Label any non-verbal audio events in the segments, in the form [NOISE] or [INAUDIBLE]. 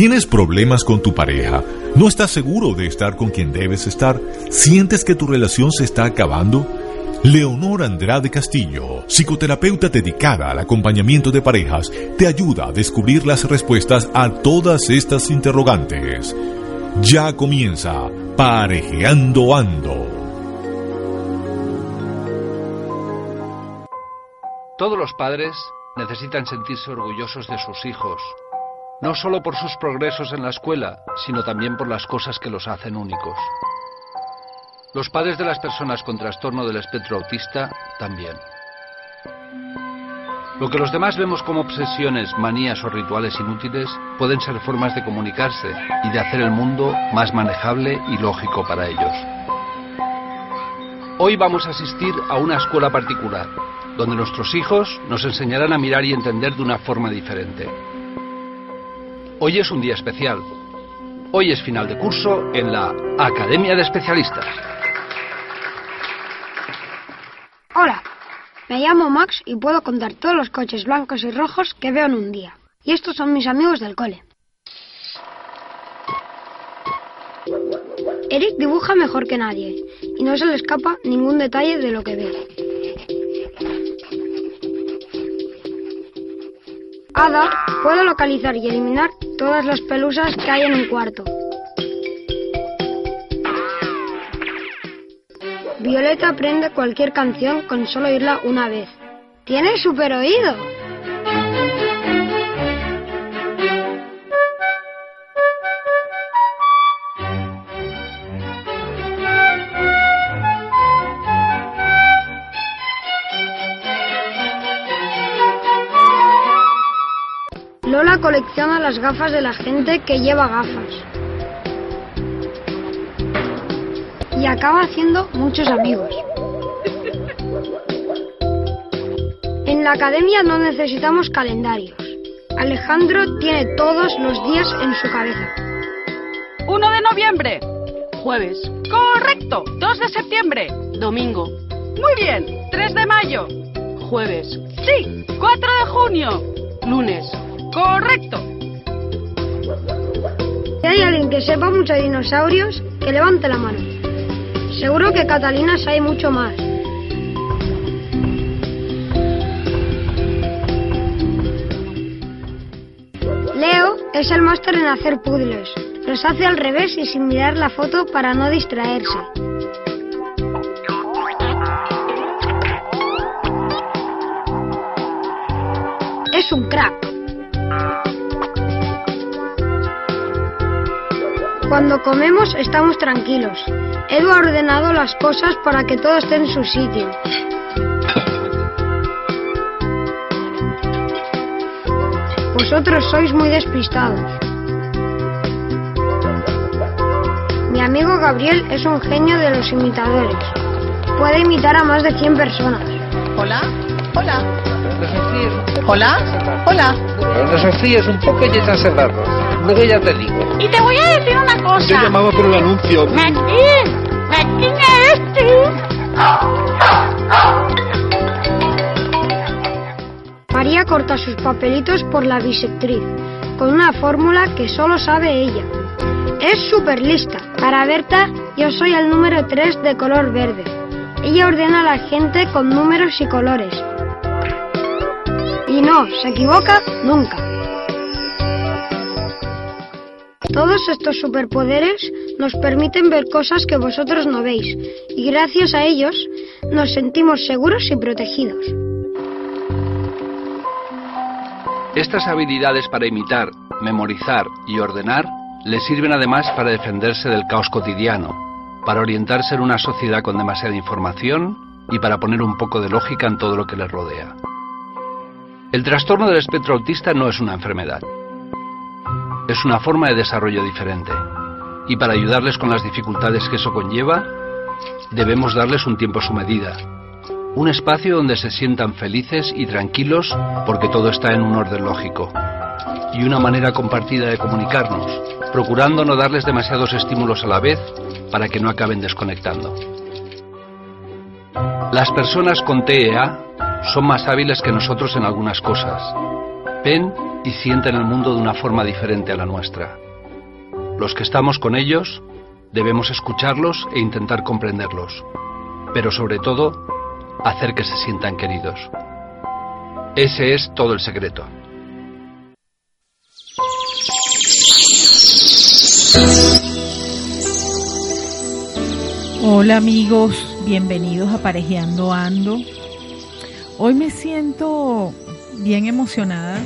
¿Tienes problemas con tu pareja? ¿No estás seguro de estar con quien debes estar? ¿Sientes que tu relación se está acabando? Leonor Andrade Castillo, psicoterapeuta dedicada al acompañamiento de parejas, te ayuda a descubrir las respuestas a todas estas interrogantes. Ya comienza Parejeando Ando. Todos los padres necesitan sentirse orgullosos de sus hijos, no solo por sus progresos en la escuela, sino también por las cosas que los hacen únicos. Los padres de las personas con trastorno del espectro autista también. Lo que los demás vemos como obsesiones, manías o rituales inútiles pueden ser formas de comunicarse y de hacer el mundo más manejable y lógico para ellos. Hoy vamos a asistir a una escuela particular, donde nuestros hijos nos enseñarán a mirar y entender de una forma diferente. Hoy es un día especial. Hoy es final de curso en la Academia de Especialistas. Hola, me llamo Max y puedo contar todos los coches blancos y rojos que veo en un día. Y estos son mis amigos del cole. Eric dibuja mejor que nadie y no se le escapa ningún detalle de lo que ve. Ada puede localizar y eliminar todas las pelusas que hay en un cuarto. Violeta aprende cualquier canción con solo oírla una vez. ¡Tiene super oído! Colecciona las gafas de la gente que lleva gafas. Y acaba haciendo muchos amigos. En la academia no necesitamos calendarios. Alejandro tiene todos los días en su cabeza. 1 de noviembre. Jueves. Correcto. 2 de septiembre. Domingo. Muy bien. 3 de mayo. Jueves. Sí. 4 de junio. Lunes. Correcto. Si hay alguien que sepa mucho de dinosaurios, que levante la mano. Seguro que Catalina sabe mucho más. Leo es el máster en hacer puzzles. Los hace al revés y sin mirar la foto para no distraerse. Es un crack. Cuando comemos estamos tranquilos. Edu ha ordenado las cosas para que todo esté en su sitio. Vosotros sois muy despistados. Mi amigo Gabriel es un genio de los imitadores. Puede imitar a más de 100 personas. Hola. Hola. Hola. Hola. Cuando es un poco y echas el arroz. Luego ya te digo. Y te voy a decir una cosa. Yo llamaba por el anuncio. Martín, Martín eres tú. María corta sus papelitos por la bisectriz, con una fórmula que solo sabe ella. Es súper lista. Para Berta, yo soy el número 3 de color verde. Ella ordena a la gente con números y colores. Y no, se equivoca nunca. Todos estos superpoderes nos permiten ver cosas que vosotros no veis y gracias a ellos nos sentimos seguros y protegidos. Estas habilidades para imitar, memorizar y ordenar le sirven además para defenderse del caos cotidiano, para orientarse en una sociedad con demasiada información y para poner un poco de lógica en todo lo que le rodea. El trastorno del espectro autista no es una enfermedad. Es una forma de desarrollo diferente. Y para ayudarles con las dificultades que eso conlleva, debemos darles un tiempo a su medida. Un espacio donde se sientan felices y tranquilos porque todo está en un orden lógico. Y una manera compartida de comunicarnos, procurando no darles demasiados estímulos a la vez para que no acaben desconectando. Las personas con TEA son más hábiles que nosotros en algunas cosas. Ven y sienten el mundo de una forma diferente a la nuestra. Los que estamos con ellos debemos escucharlos e intentar comprenderlos, pero sobre todo hacer que se sientan queridos. Ese es todo el secreto. Hola amigos, bienvenidos a Parejeando Ando. Hoy me siento bien emocionada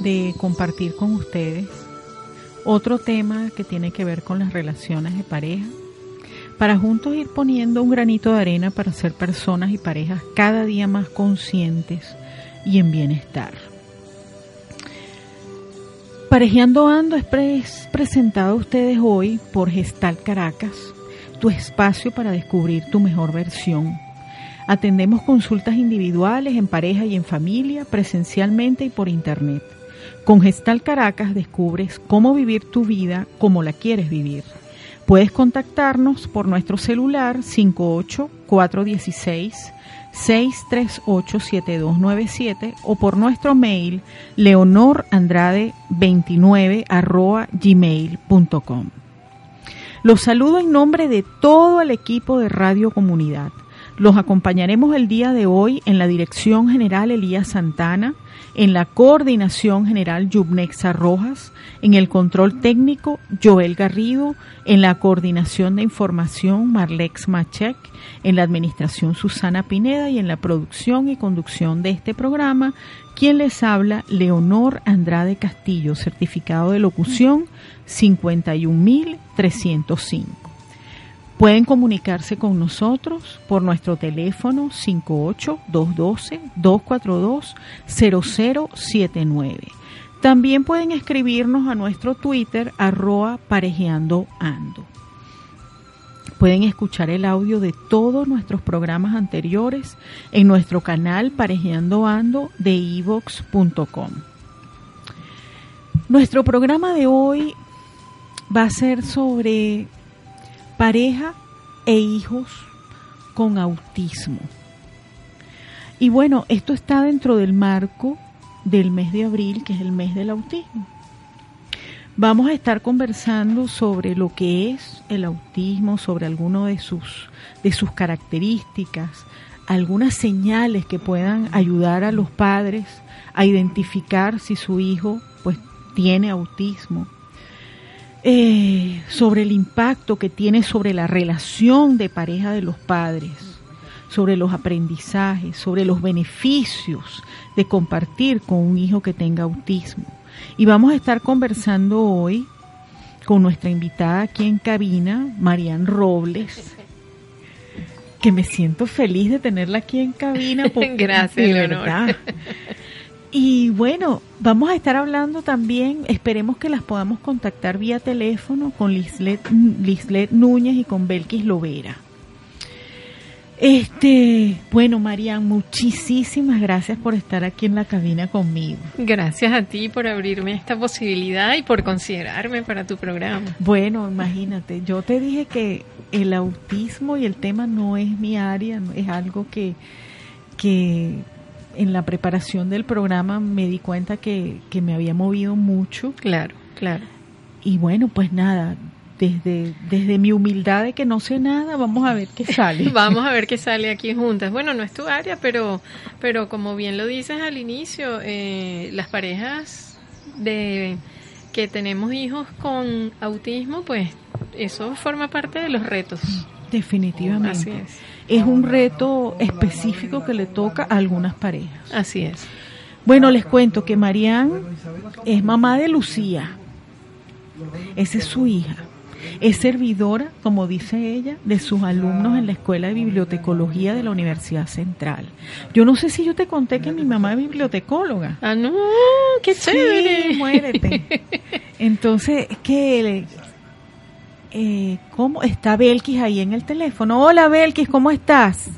de compartir con ustedes otro tema que tiene que ver con las relaciones de pareja, para juntos ir poniendo un granito de arena para ser personas y parejas cada día más conscientes y en bienestar. Parejeando Ando es presentado a ustedes hoy por Gestal Caracas, tu espacio para descubrir tu mejor versión. Atendemos consultas individuales en pareja y en familia, presencialmente y por internet. Con Gestal Caracas descubres cómo vivir tu vida como la quieres vivir. Puedes contactarnos por nuestro celular 58416 6387297 o por nuestro mail leonorandrade29 gmail.com. Los saludo en nombre de todo el equipo de Radio Comunidad. Los acompañaremos el día de hoy en la Dirección General Elías Santana, en la Coordinación General Yubnexa Rojas, en el Control Técnico Joel Garrido, en la Coordinación de Información Marlex Machek, en la Administración Susana Pineda y en la producción y conducción de este programa, quien les habla Leonor Andrade Castillo, certificado de locución 51305. Pueden comunicarse con nosotros por nuestro teléfono 58-212-242-0079. También pueden escribirnos a nuestro Twitter arroba parejeando ando. Pueden escuchar el audio de todos nuestros programas anteriores en nuestro canal Parejeando Ando de evox.com. Nuestro programa de hoy va a ser sobre pareja e hijos con autismo. Y bueno, esto está dentro del marco del mes de abril, que es el mes del autismo. Vamos a estar conversando sobre lo que es el autismo, sobre algunas de sus, de sus características, algunas señales que puedan ayudar a los padres a identificar si su hijo pues tiene autismo eh, sobre el impacto que tiene sobre la relación de pareja de los padres, sobre los aprendizajes, sobre los beneficios de compartir con un hijo que tenga autismo. Y vamos a estar conversando hoy con nuestra invitada aquí en cabina, Marian Robles, que me siento feliz de tenerla aquí en cabina. [LAUGHS] Gracias, de verdad. Y bueno, vamos a estar hablando también, esperemos que las podamos contactar vía teléfono con Lislet, Lislet Núñez y con Belkis Lovera. Este, bueno, Marian, muchísimas gracias por estar aquí en la cabina conmigo. Gracias a ti por abrirme esta posibilidad y por considerarme para tu programa. Bueno, imagínate, yo te dije que el autismo y el tema no es mi área, es algo que, que en la preparación del programa me di cuenta que, me había movido mucho. Claro, claro. Y bueno, pues nada, desde, desde mi humildad de que no sé nada, vamos a ver qué [LAUGHS] sale. vamos a ver qué sale aquí juntas. Bueno, no es tu área, pero, pero como bien lo dices al inicio, eh, las parejas de que tenemos hijos con autismo, pues eso forma parte de los retos. Definitivamente. Así es es un reto específico que le toca a algunas parejas. Así es. Bueno, les cuento que Marianne es mamá de Lucía. Esa es su hija. Es servidora, como dice ella, de sus alumnos en la Escuela de Bibliotecología de la Universidad Central. Yo no sé si yo te conté que mi mamá es bibliotecóloga. Ah, no, qué chévere. Sí, muérete. [LAUGHS] Entonces, ¿qué? Eh, ¿Cómo está Belkis ahí en el teléfono? Hola Belkis, ¿cómo estás?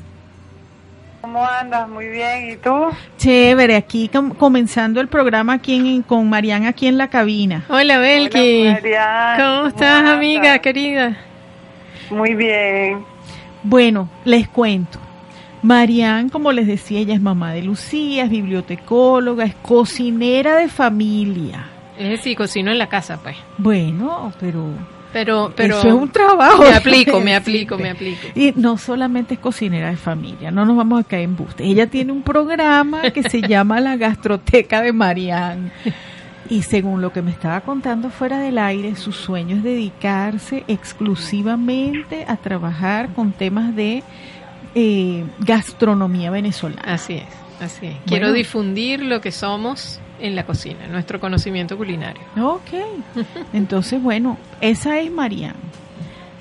¿Cómo andas? Muy bien. ¿Y tú? Chévere, aquí comenzando el programa aquí con Mariana aquí en la cabina. Hola, Belki. ¿Cómo, estás, amiga querida? Muy bien. Bueno, les cuento. Marianne, como les decía, ella es mamá de Lucía, es bibliotecóloga, es cocinera de familia. Es decir, cocino en la casa, pues. Bueno, pero pero, pero eso es un trabajo. Me [LAUGHS] aplico, me aplico, me aplico. Y no solamente es cocinera de familia, no nos vamos a caer en buste. Ella tiene un programa que se [LAUGHS] llama La Gastroteca de Marianne. Y según lo que me estaba contando fuera del aire, su sueño es dedicarse exclusivamente a trabajar con temas de eh, gastronomía venezolana. Así es, así es. Quiero difundir lo que somos en la cocina, nuestro conocimiento culinario. Ok, entonces bueno, esa es Marianne.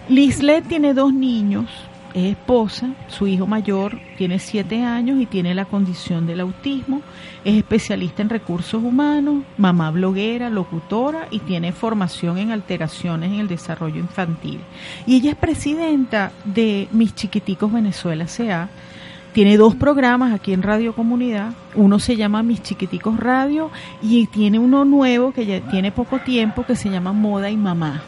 Lislet tiene dos niños, es esposa, su hijo mayor tiene siete años y tiene la condición del autismo, es especialista en recursos humanos, mamá bloguera, locutora y tiene formación en alteraciones en el desarrollo infantil. Y ella es presidenta de Mis Chiquiticos Venezuela CA, tiene dos programas aquí en Radio Comunidad. Uno se llama Mis Chiquiticos Radio y tiene uno nuevo que ya tiene poco tiempo que se llama Moda y Mamá.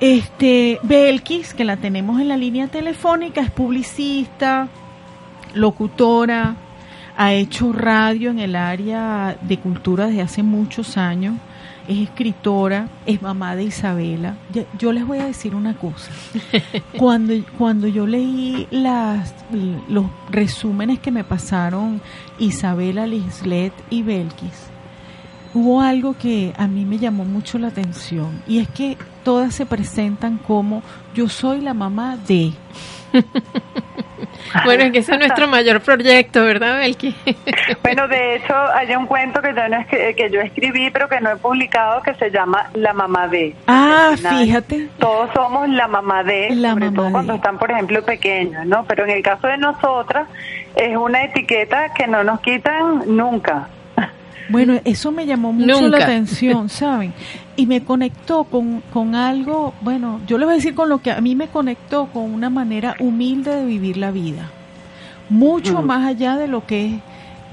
Este, Belkis, que la tenemos en la línea telefónica, es publicista, locutora, ha hecho radio en el área de cultura desde hace muchos años es escritora, es mamá de Isabela. Yo les voy a decir una cosa. [LAUGHS] Cuando, cuando yo leí las, los resúmenes que me pasaron Isabela, Lislet y Belkis, hubo algo que a mí me llamó mucho la atención y es que todas se presentan como yo soy la mamá de. [LAUGHS] bueno, es que ese es nuestro mayor proyecto, ¿verdad, Belki? [LAUGHS] bueno, de hecho, hay un cuento que yo, no que yo escribí, pero que no he publicado, que se llama La mamá de. Ah, fíjate. Todos somos la mamá de, la sobre mamá todo cuando están, por ejemplo, pequeños, ¿no? Pero en el caso de nosotras, es una etiqueta que no nos quitan nunca. Bueno, eso me llamó mucho la atención, [LAUGHS] ¿saben? Y me conectó con, con algo, bueno, yo les voy a decir con lo que a mí me conectó con una manera humilde de vivir la vida. Mucho mm. más allá de lo que es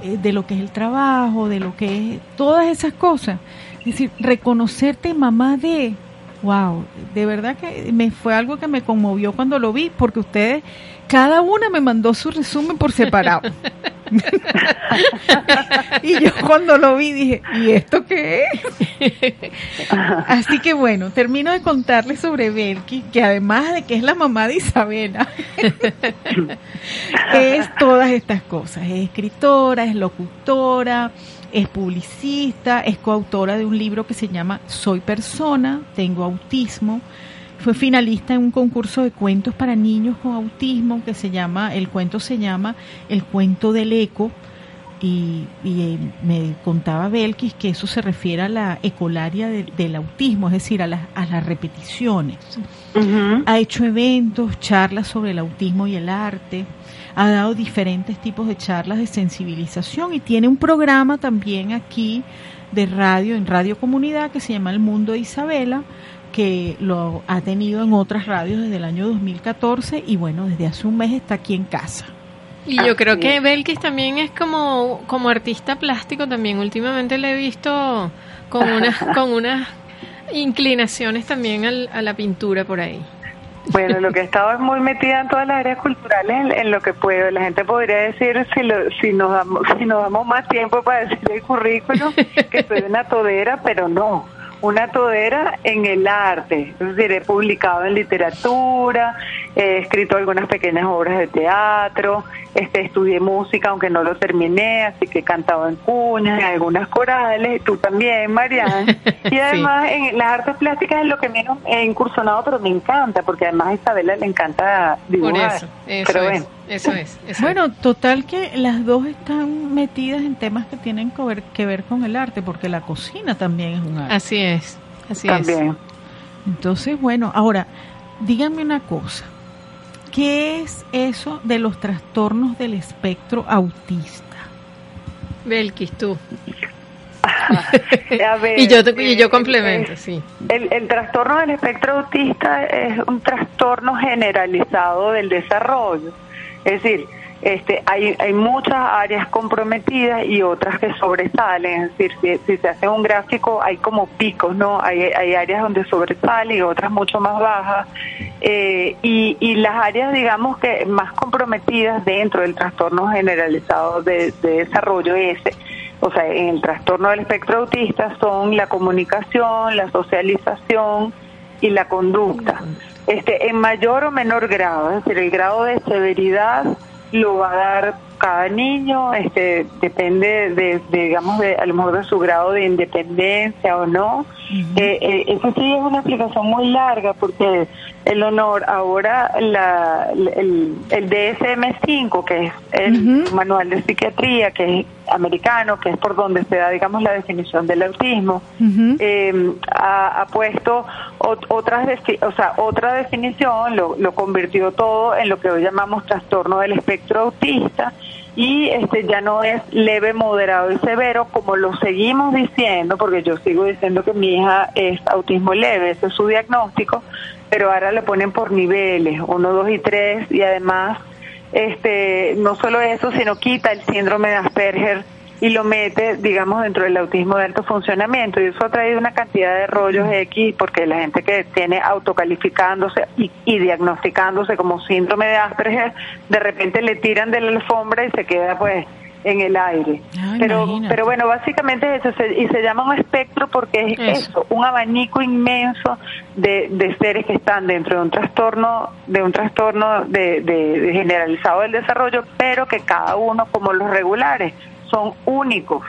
eh, de lo que es el trabajo, de lo que es todas esas cosas. Es decir, reconocerte mamá de, wow, de verdad que me fue algo que me conmovió cuando lo vi, porque ustedes, cada una me mandó su resumen por separado. [LAUGHS] [LAUGHS] y yo cuando lo vi dije, ¿y esto qué es? [LAUGHS] Así que bueno, termino de contarles sobre Belki, que además de que es la mamá de Isabela, [LAUGHS] es todas estas cosas. Es escritora, es locutora, es publicista, es coautora de un libro que se llama Soy persona, tengo autismo fue finalista en un concurso de cuentos para niños con autismo que se llama, el cuento se llama El cuento del eco. Y, eh, me contaba Belkis que eso se refiere a la ecolaria del autismo, es decir, a, a las repeticiones. Ha hecho eventos, charlas sobre el autismo y el arte, ha dado diferentes tipos de charlas de sensibilización y tiene un programa también aquí de radio, en Radio Comunidad, que se llama El Mundo de Isabela, que lo ha tenido en otras radios desde el año 2014 y bueno, desde hace un mes está aquí en casa. Y yo creo que Belkis también es como, como artista plástico también. Últimamente le he visto con unas, [LAUGHS] con unas inclinaciones también a la pintura por ahí. Bueno, lo que he estado es muy metida en todas las áreas culturales en, lo que puedo. La gente podría decir, si, si, nos damos, si nos damos más tiempo para decir el currículum, que soy una todera, pero no una todera en el arte, es decir, he publicado en literatura, he escrito algunas pequeñas obras de teatro, este, estudié música aunque no lo terminé, así que he cantado en cuñas, en algunas corales, tú también, Mariana. [LAUGHS] Y además en las artes plásticas es lo que menos he incursionado, pero me encanta, porque además a Isabela le encanta dibujar. eso, pero bueno. Eso es. bueno, total que las dos están metidas en temas que tienen que ver, que ver con el arte, porque la cocina también es un arte. Así es, así también. Entonces, bueno, ahora, díganme una cosa. ¿Qué es eso de los trastornos del espectro autista? Belkis, tú. [LAUGHS] A ver, y yo, te- y yo eh, complemento, eh, sí. El, el trastorno del espectro autista es un trastorno generalizado del desarrollo. Es decir, este, hay, hay muchas áreas comprometidas y otras que sobresalen. Es decir, si, se hace un gráfico, hay como picos, ¿no? Hay, hay áreas donde sobresale y otras mucho más bajas. Eh, y, y las áreas, digamos, que más comprometidas dentro del trastorno generalizado de, de desarrollo ese o sea, en el trastorno del espectro autista son la comunicación, la socialización y la conducta. Este, en mayor o menor grado, es decir, el grado de severidad lo va a dar cada niño, este, depende de, de, digamos, de, a lo mejor de su grado de independencia o no. Eh, eh, eso sí es una explicación muy larga porque el honor ahora la, el, el DSM-5, que es el manual de psiquiatría, que es americano, que es por donde se da, digamos, la definición del autismo, eh, ha, ha puesto ot- otras, o sea, otra definición, lo, lo convirtió todo en lo que hoy llamamos trastorno del espectro autista y este ya no es leve, moderado y severo como lo seguimos diciendo, porque yo sigo diciendo que mi hija es autismo leve, ese es su diagnóstico, pero ahora le ponen por niveles, uno, dos y tres, y además este no solo eso, sino quita el síndrome de Asperger y lo mete, digamos, dentro del autismo de alto funcionamiento. Y eso ha traído una cantidad de rollos X, porque la gente que tiene autocalificándose y, y diagnosticándose como síndrome de Asperger, de repente le tiran de la alfombra y se queda, pues, en el aire. pero, imagínate. pero bueno, básicamente es eso, se- y se llama un espectro porque es Eso. eso, un abanico inmenso de, de seres que están dentro de un trastorno, de un trastorno de, de- de generalizado del desarrollo, pero que cada uno, como los regulares, son únicos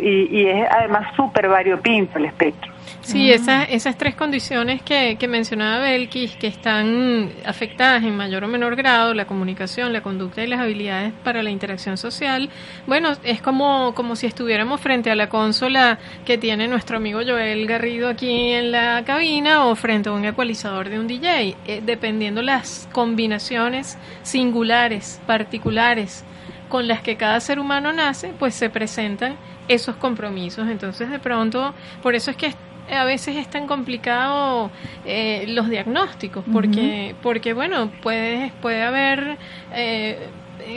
y, y es además súper variopinto el espectro. Sí, esas, esas tres condiciones que, que mencionaba Belkis, que están afectadas en mayor o menor grado, la comunicación, la conducta y las habilidades para la interacción social, bueno, es como, como si estuviéramos frente a la consola que tiene nuestro amigo Joel Garrido aquí en la cabina o frente a un ecualizador de un DJ, eh, dependiendo las combinaciones singulares, particulares con las que cada ser humano nace, pues se presentan esos compromisos. Entonces, de pronto, por eso es que a veces es tan complicado eh, los diagnósticos, porque, porque bueno, puede, puede haber eh,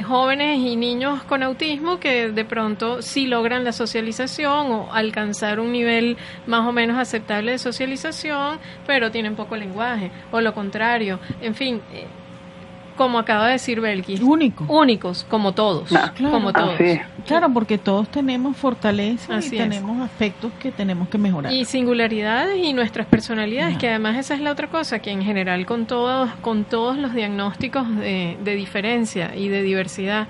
jóvenes y niños con autismo que de pronto sí logran la socialización o alcanzar un nivel más o menos aceptable de socialización, pero tienen poco lenguaje, o lo contrario. En fin, eh, como acaba de decir Belkis, Único. únicos, como todos, Claro. como todos. Claro, porque todos tenemos fortalezas Así y es. tenemos aspectos que tenemos que mejorar. Y singularidades y nuestras personalidades, que además esa es la otra cosa, que en general con todos, con todos los diagnósticos de, de diferencia y de diversidad,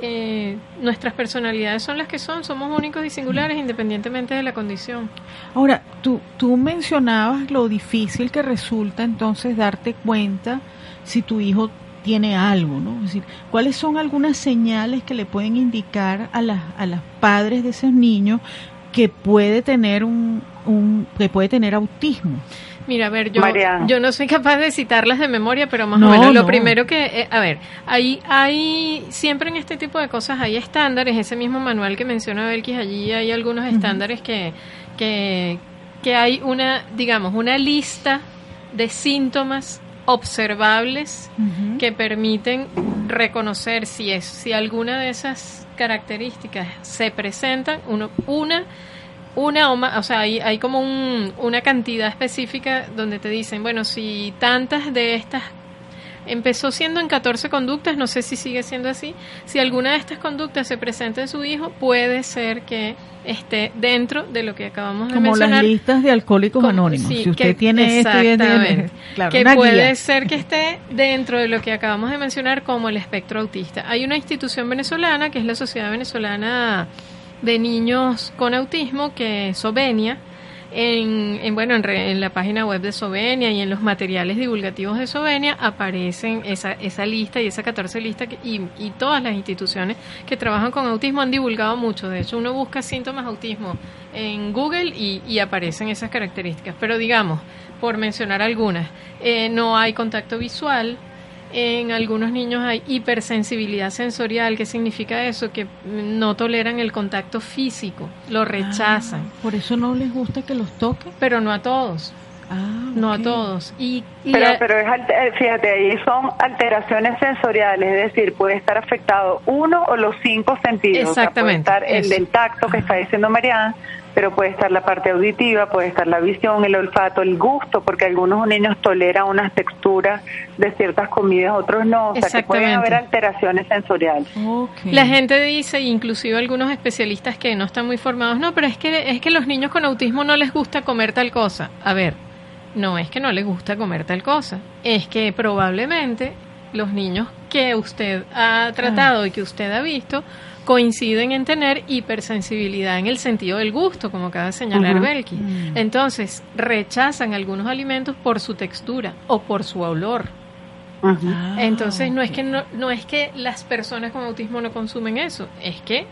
eh, nuestras personalidades son las que son, somos únicos y singulares independientemente de la condición. Ahora, tú, tú mencionabas lo difícil que resulta entonces darte cuenta si tu hijo tiene algo, ¿no? Es decir, ¿cuáles son algunas señales que le pueden indicar a las a las padres de esos niños que puede tener un, un que puede tener autismo? Mira, a ver, yo, Mariana. yo no soy capaz de citarlas de memoria, pero más No, o menos lo no. primero que, eh, a ver, hay, hay, siempre en este tipo de cosas hay estándares, ese mismo manual que menciona Belkis, allí hay algunos estándares que, que, que hay una, digamos, una lista de síntomas observables que permiten reconocer si es, si alguna de esas características se presentan, uno, una una o más, o sea, hay, hay como un- una cantidad específica donde te dicen, bueno, si tantas de estas empezó siendo en 14 conductas, no sé si sigue siendo así, si alguna de estas conductas se presenta en su hijo, puede ser que esté dentro de lo que acabamos de Como las mencionar. listas de alcohólicos Como- anónimos. sí, si usted que- tiene esto y claro, que puede guía. ser que esté dentro de lo que acabamos de mencionar como el espectro autista. Hay una institución venezolana que es la Sociedad Venezolana de Niños con Autismo, que es Sovenia. En, en, bueno en, re- en la página web de Sovenia y en los materiales divulgativos de Sovenia aparecen esa, esa lista y esa 14 lista que- y, y todas las instituciones que trabajan con autismo han divulgado mucho. De hecho, uno busca síntomas autismo en Google y, y aparecen esas características. Pero digamos, por mencionar algunas. Eh, no hay contacto visual, en algunos niños hay hipersensibilidad sensorial. ¿Qué significa eso? Que no toleran el contacto físico, lo rechazan. Ah, por eso no les gusta que los toquen. Pero no a todos. Ah, No a todos. Y, y Pero, a- pero es, alter- fíjate, ahí son alteraciones sensoriales, es decir, puede estar afectado uno o los cinco sentidos. O sea, Exactamente, puede estar el del tacto que está diciendo Mariana, pero puede estar la parte auditiva, puede estar la visión, el olfato, el gusto, porque algunos niños toleran unas texturas de ciertas comidas, otros no. O sea, que pueden haber alteraciones sensoriales. La gente dice, inclusive algunos especialistas que no están muy formados, no, pero es que es que los niños con autismo no les gusta comer tal cosa. A ver, no es que no les gusta comer tal cosa, es que probablemente los niños que usted ha tratado y que usted ha visto coinciden en tener hipersensibilidad en el sentido del gusto, como acaba de señalar. Belki. Mm. Entonces, rechazan algunos alimentos por su textura o por su olor. Ah, Entonces no es que no, no es que las personas con autismo no consumen eso, es que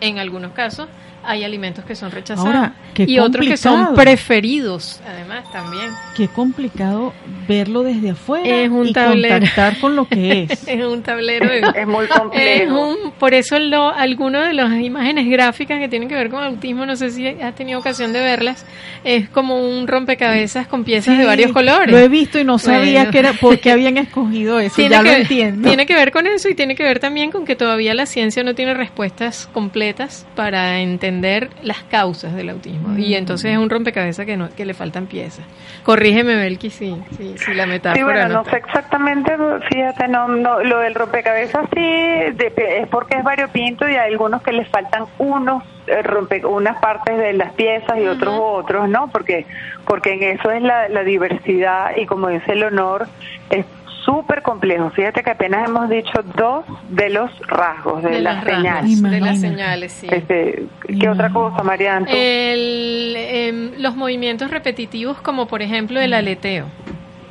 en algunos casos hay alimentos que son rechazados Ahora, y otros que son preferidos, además también. Qué complicado verlo desde afuera Es un y tablero. contactar con lo que es. [LAUGHS] Es un tablero de- Es muy es complejo. un- por eso lo, algunas de las imágenes gráficas que tienen que ver con autismo, no sé si has tenido ocasión de verlas, es como un rompecabezas con piezas de Sí, varios colores. Lo he visto y no sabía Bueno. que era [LAUGHS] por qué habían escogido eso. tiene ya que, lo entiendo. tiene que ver con eso y tiene que ver también con que todavía la ciencia no tiene respuestas completas para entender las causas del autismo. Y Mm. entonces es un rompecabezas que, no, que le faltan piezas. Corrígeme, Belki, si, si, si la metáfora Sí, bueno, no no sé exactamente, fíjate, no, no, lo del rompecabezas sí de- es porque es variopinto y hay algunos que les faltan unos eh, rompe, unas partes de las piezas y otros otros, ¿no? Porque porque en eso es la, la diversidad y como dice el honor es súper complejo. Fíjate que apenas hemos dicho dos de los rasgos de, de las las rasgos, señales. de las señales, sí. Este, ¿Qué otra cosa, Mariana? El, em, los movimientos repetitivos como por ejemplo el aleteo.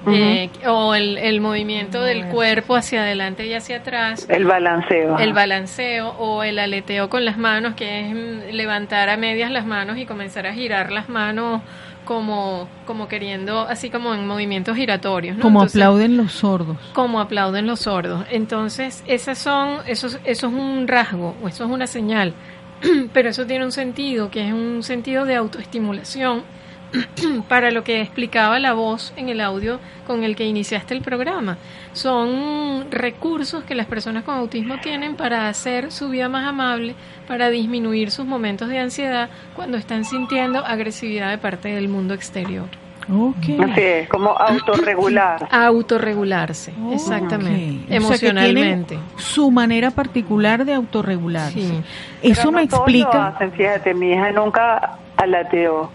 Eh, o el, el movimiento del cuerpo hacia adelante y hacia atrás, el balanceo. el balanceo o el aleteo con las manos, que es mm, levantar a medias las manos y comenzar a girar las manos como, como queriendo, así como en movimientos giratorios. ¿no? Como Entonces, aplauden los sordos. como aplauden los sordos. Entonces, esas son, eso, es- eso es un rasgo, o eso es una señal, [CLEARS THROAT] pero eso tiene un sentido, que es un sentido de autoestimulación [CLEARS THROAT] para lo que explicaba la voz en el audio con el que iniciaste el programa. Son recursos que las personas con autismo tienen para hacer su vida más amable, para disminuir sus momentos de ansiedad cuando están sintiendo agresividad de parte del mundo exterior. Ok. Así es, como autorregular. [CLEARS THROAT] Autorregularse, Ok. exactamente, O sea, que emocionalmente. su manera particular de autorregularse. Sí. Eso Pero me no todos explica. Lo hacen, fíjate, mi hija nunca alateó,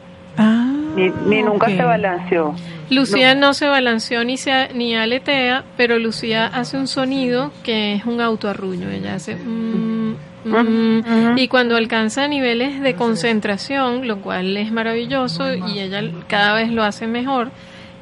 Ni, nunca se balanceó. Lucía no. se balanceó ni, se, ni aletea, pero Lucía hace un sonido que es un autoarruño. Ella hace... mm, mm, y cuando alcanza niveles de concentración, lo cual es maravilloso y ella cada vez lo hace mejor,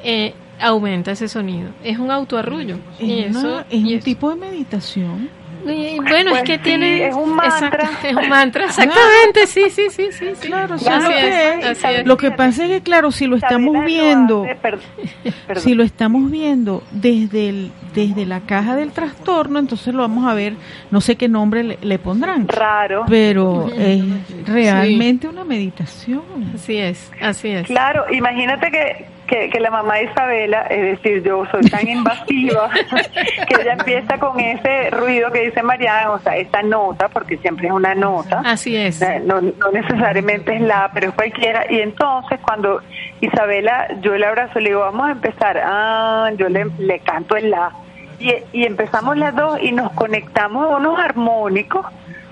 eh, aumenta ese sonido. Es un autoarrullo. y Es, eso, es y un eso- tipo de meditación. Y bueno, Pues es que sí, tiene... es un mantra. Exacto, [LAUGHS] es un mantra, exactamente, sí, sí, sí, sí. sí. Claro, así lo es, que es. así es. Lo que pasa es que, claro, si lo estamos viendo, hace, per- [LAUGHS] perdón. si lo estamos viendo desde el, desde la caja del trastorno, entonces lo vamos a ver, no sé qué nombre le, le pondrán, Raro. pero es realmente una meditación. Así es, así es. Claro, imagínate que, que, que la mamá de Isabela, es decir, yo soy tan invasiva, [LAUGHS] que ella empieza con ese ruido que dice Mariana, o sea, esa nota, porque siempre es una nota. Así es. Eh, No, no necesariamente es la, pero es cualquiera. Y entonces cuando Isabela, yo le abrazo, le digo, vamos a empezar. Ah, yo le, le canto el la. Y, y empezamos las dos y nos conectamos a unos armónicos,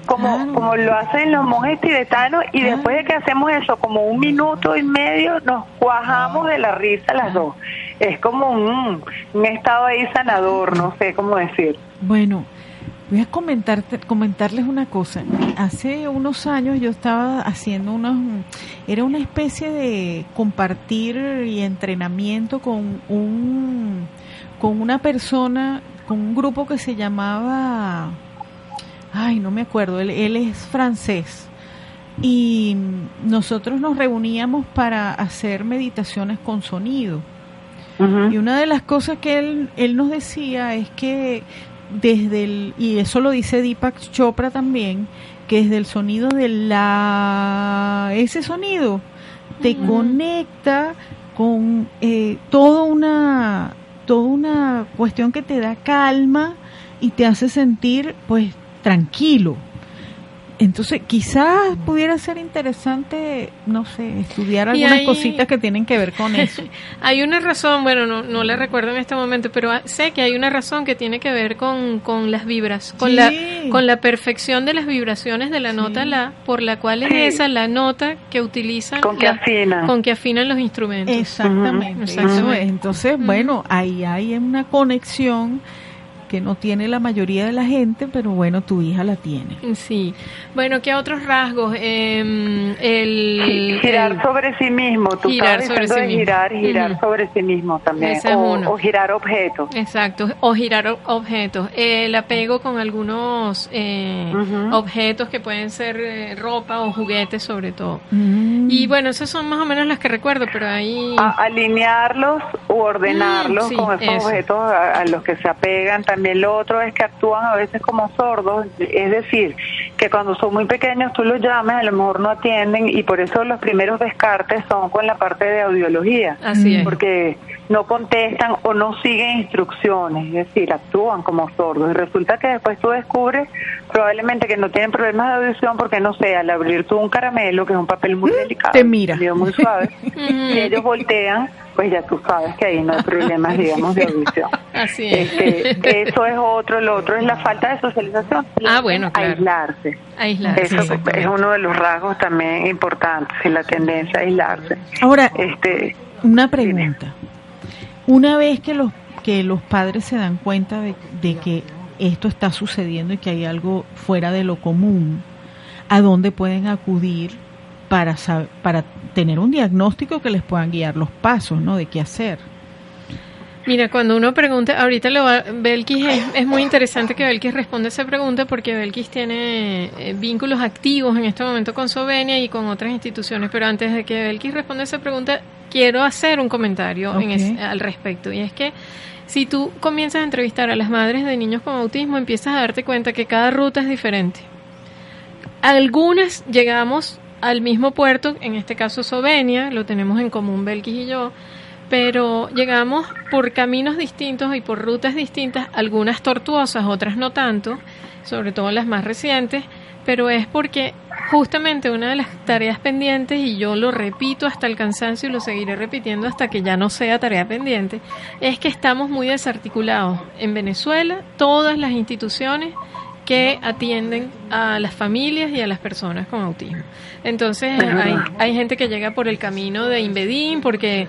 como, Claro. como lo hacen los monjes tibetanos. Y después de que hacemos eso, como un minuto y medio, nos cuajamos de la risa las dos. Es como un, un estado ahí sanador, no sé cómo decir. Bueno, voy a comentarte, comentarles una cosa. Hace unos años yo estaba haciendo unos, era una especie de compartir y entrenamiento con un, con una persona, con un grupo que se llamaba, ay, no me acuerdo, él, él es francés. Y nosotros nos reuníamos para hacer meditaciones con sonido. Y una de las cosas que él, él nos decía es que desde el, y eso lo dice Deepak Chopra también, que desde el sonido de la, ese sonido te conecta con eh, toda una, toda una cuestión que te da calma y te hace sentir pues tranquilo. Entonces, quizás pudiera ser interesante, no sé, estudiar algunas cositas que tienen que ver con [LAUGHS] eso. hay una razón, bueno, no, no la recuerdo en este momento, pero sé que hay una razón que tiene que ver con, con las vibras, con, la, con la perfección de las vibraciones de la nota La, por la cual es esa la nota que utilizan. Con que afinan. Con que afinan los instrumentos. Exactamente. Entonces, bueno, ahí hay una conexión que no tiene la mayoría de la gente, pero bueno, tu hija la tiene. Sí. Bueno, ¿qué otros rasgos? Eh, el, girar sobre sí mismo. Tú girar sobre sí mismo. girar, girar sobre sí mismo también. o, girar objetos. Exacto, o girar objetos. El apego con algunos eh, objetos que pueden ser eh, ropa o juguetes sobre todo. Mm. Y bueno, esas son más o menos las que recuerdo, pero ahí... alinearlos u ordenarlos mm, con esos objetos a, a los que se apegan también el otro es que actúan a veces como sordos, es decir, que cuando son muy pequeños tú los llames, a lo mejor no atienden y por eso los primeros descartes son con la parte de audiología. Así es. Porque no contestan o no siguen instrucciones, es decir, actúan como sordos. Y resulta que después tú descubres probablemente que no tienen problemas de audición porque, no sé, al abrir tú un caramelo, que es un papel muy mm, delicado, te mira. muy suave, [LAUGHS] y ellos voltean pues ya tú sabes que ahí no hay problemas, digamos, de audición. [LAUGHS] Así es. Este, eso es otro, lo otro es la falta de socialización. Ah, bueno, claro. Aislarse. Aislarse. Eso es uno de los rasgos también importantes, la tendencia a aislarse. Ahora, este, una pregunta. Una vez que los que los padres se dan cuenta de, de que esto está sucediendo y que hay algo fuera de lo común, ¿a dónde pueden acudir para, para tener un diagnóstico que les puedan guiar los pasos, ¿no? De qué hacer. Mira, cuando uno pregunta, ahorita lo va, Belkis es, muy interesante que Belkis responda esa pregunta porque Belkis tiene eh, vínculos activos en este momento con Sovenia y con otras instituciones, pero antes de que Belkis responda esa pregunta, quiero hacer un comentario al respecto y es que si tú comienzas a entrevistar a las madres de niños con autismo, empiezas a darte cuenta que cada ruta es diferente. Algunas llegamos al mismo puerto, en este caso Sovenia, lo tenemos en común Belkis y yo, pero llegamos por caminos distintos y por rutas distintas, algunas tortuosas, otras no tanto, sobre todo las más recientes, pero es porque justamente una de las tareas pendientes, y yo lo repito hasta el cansancio y lo seguiré repitiendo hasta que ya no sea tarea pendiente, es que estamos muy desarticulados. En Venezuela, todas las instituciones que atienden a las familias y a las personas con autismo. Entonces hay, hay gente que llega por el camino de Inbedín porque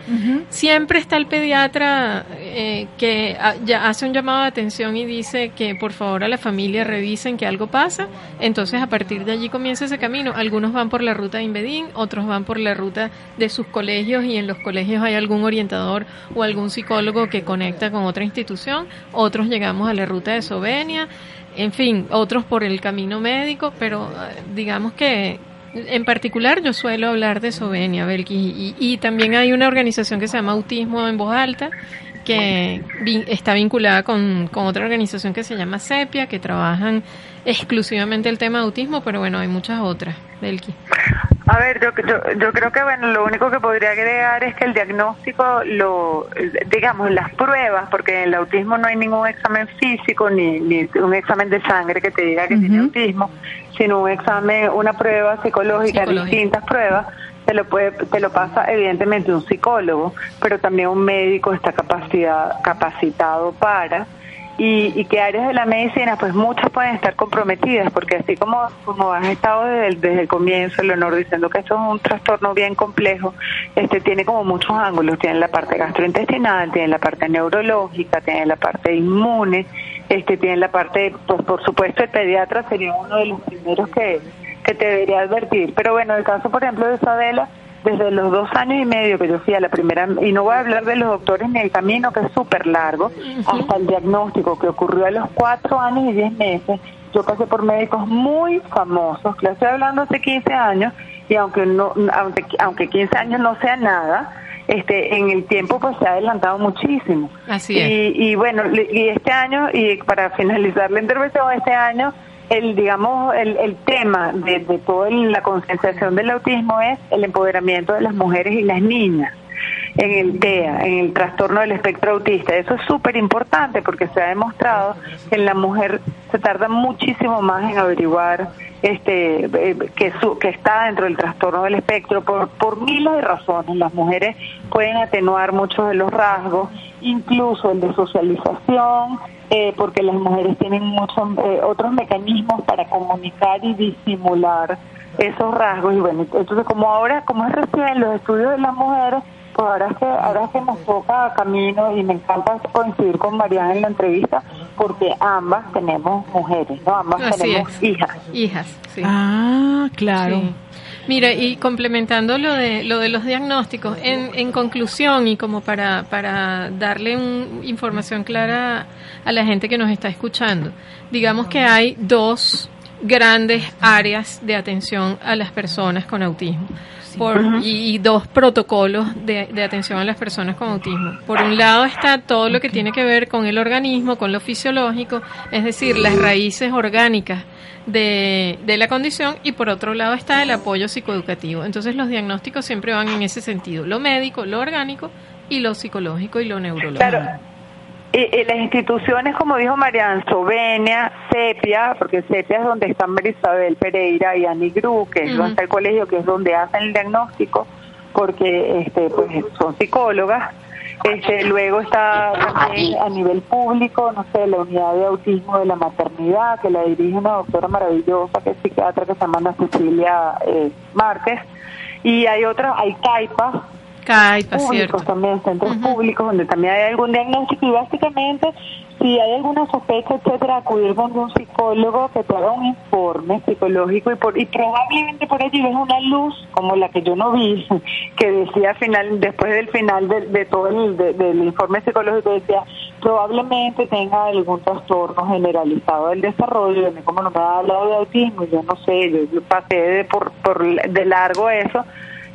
siempre está el pediatra eh, que ya hace un llamado de atención y dice que por favor a la familia revisen que algo pasa. Entonces a partir de allí comienza ese camino. Algunos van por la ruta de Inbedín, otros van por la ruta de sus colegios y en los colegios hay algún orientador o algún psicólogo que conecta con otra institución. Otros llegamos a la ruta de Sovenia en fin, otros por el camino médico, pero eh, digamos que en particular yo suelo hablar de Sovenia, Belkis, y, también hay una organización que se llama Autismo en Voz Alta, que está vinculada con, con otra organización que se llama Sepia, que trabajan exclusivamente el tema de autismo, pero bueno, hay muchas otras, Belki. A ver, yo, yo, creo que bueno, lo único que podría agregar es que el diagnóstico, lo, digamos, las pruebas, porque en el autismo no hay ningún examen físico ni, ni un examen de sangre que te diga que tiene autismo, sino un examen, una prueba psicológica, distintas pruebas, te lo puede, te lo pasa evidentemente un psicólogo, pero también un médico está capacidad, capacitado para y, y qué áreas de la medicina, pues muchas pueden estar comprometidas, porque así como, como has estado desde el, desde el comienzo, Leonor, diciendo que esto es un trastorno bien complejo, este tiene como muchos ángulos, tiene la parte gastrointestinal, tiene la parte neurológica, tiene la parte inmune, este tiene la parte, pues por supuesto el pediatra sería uno de los primeros que, que te debería advertir, pero bueno, el caso por ejemplo de Isabela, desde los dos años y medio que yo fui a la primera, y no voy a hablar de los doctores ni el camino, que es súper largo, hasta el diagnóstico que ocurrió a los cuatro años y diez meses, yo pasé por médicos muy famosos, que estoy hablando hace 15 años, y aunque, no, aunque, aunque 15 años no sea nada, este, en el tiempo pues se ha adelantado muchísimo. Así es. Y, y bueno, y este año, y para finalizar la intervención, este año el digamos el, el tema de, de toda la concienciación del autismo es el empoderamiento de las mujeres y las niñas en el TEA, en el trastorno del espectro autista. Eso es súper importante porque se ha demostrado que en la mujer se tarda muchísimo más en averiguar este eh, que su, que está dentro del trastorno del espectro por por miles de razones. Las mujeres pueden atenuar muchos de los rasgos, incluso el de socialización, eh, porque las mujeres tienen muchos eh, otros mecanismos para comunicar y disimular esos rasgos y bueno entonces como ahora como es recién los estudios de las mujeres pues ahora es que ahora es que nos toca camino y me encanta coincidir con Mariana en la entrevista porque ambas tenemos mujeres no ambas Así tenemos es. hijas Hijas, sí. Ah, claro. Sí. Mira, y complementando lo de lo de los diagnósticos, en, en conclusión y como para, para darle un- información clara a la gente que nos está escuchando, digamos que hay dos grandes áreas de atención a las personas con autismo. Por, y, y dos protocolos de, de atención a las personas con autismo. Por un lado está todo lo que tiene que ver con el organismo, con lo fisiológico, es decir, las raíces orgánicas de, de la condición y por otro lado está el apoyo psicoeducativo. Entonces los diagnósticos siempre van en ese sentido, lo médico, lo orgánico y lo psicológico y lo neurológico. Claro. Y, y las instituciones, como dijo Marian, Sovenia, Sepia, porque Sepia es donde están Marisabel Pereira y Ani Gru, que donde está el colegio, que es donde hacen el diagnóstico, porque este pues son psicólogas. Este, luego está también a nivel público, no sé, la unidad de autismo de la maternidad, que la dirige una doctora maravillosa, que es psiquiatra, que se llama Ana Cecilia eh, Márquez. Y hay otras, hay CAIPA, Caipa, públicos cierto. también, centros públicos donde también hay algún diagnóstico y básicamente si hay alguna sospecha, etcétera, acudir donde un psicólogo que te haga un informe psicológico y, por, y probablemente por allí ves una luz como la que yo no vi, [LAUGHS] que decía al final, después del final de, de todo el de- del informe psicológico decía probablemente tenga algún trastorno generalizado del desarrollo, a mí como no me ha hablado de autismo, yo no sé, yo pasé de por, por de largo eso,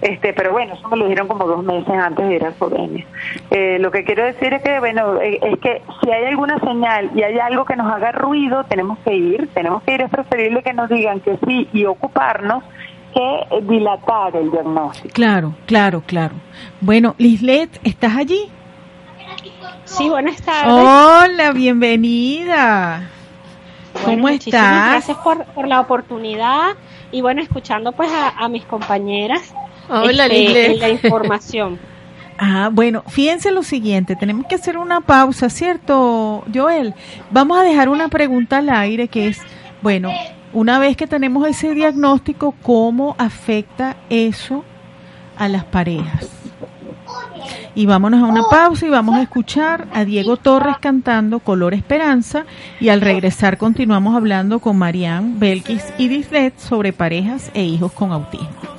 este, pero bueno, eso me lo dijeron como dos meses antes de ir a Slovenia. Eh, lo que quiero decir es que, bueno, eh, es que si hay alguna señal y hay algo que nos haga ruido, tenemos que ir, tenemos que ir, es preferible que nos digan que sí y ocuparnos que dilatar el diagnóstico. Claro, claro, claro. Bueno, Lislet, ¿estás allí? Sí, buenas tardes. Hola, bienvenida. ¿Cómo estás? Gracias por, por la oportunidad y bueno, escuchando pues a, a mis compañeras Hola, este, en la información. [LAUGHS] Ah, bueno, fíjense lo siguiente, tenemos que hacer una pausa, ¿cierto, Joel? Vamos a dejar una pregunta al aire que es, bueno, una vez que tenemos ese diagnóstico, ¿cómo afecta eso a las parejas? Y vámonos a una pausa y vamos a escuchar a Diego Torres cantando Color Esperanza y al regresar continuamos hablando con Marianne, Belkis y Dislet sobre parejas e hijos con autismo.